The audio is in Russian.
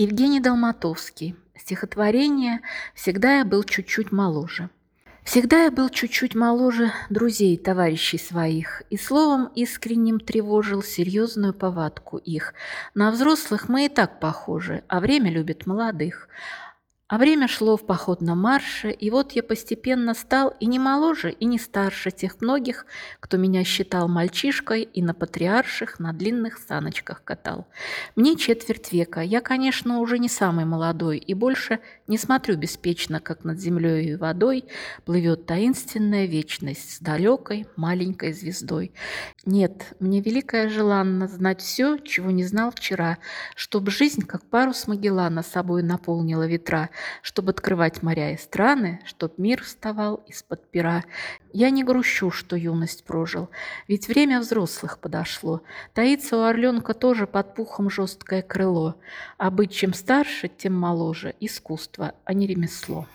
Евгений Долматовский. Стихотворение «Всегда я был чуть-чуть моложе». Всегда я был чуть-чуть моложе друзей, товарищей своих, и словом искренним тревожил серьезную повадку их. На взрослых мы и так похожи, а время любит молодых. А время шло в походном марше, и вот я постепенно стал и не моложе, и не старше тех многих, кто меня считал мальчишкой и на патриарших на длинных саночках катал. Мне четверть века, я, конечно, уже не самый молодой, и больше не смотрю беспечно, как над землей и водой плывет таинственная вечность с далекой маленькой звездой. Нет, мне великое желанно знать все, чего не знал вчера, чтоб жизнь, как парус Магеллана, собой наполнила ветра, чтобы открывать моря и страны, чтоб мир вставал из-под пера. Я не грущу, что юность прожил, ведь время взрослых подошло. Таится у орленка тоже под пухом жесткое крыло, а быть чем старше, тем моложе. Искусство, а не ремесло.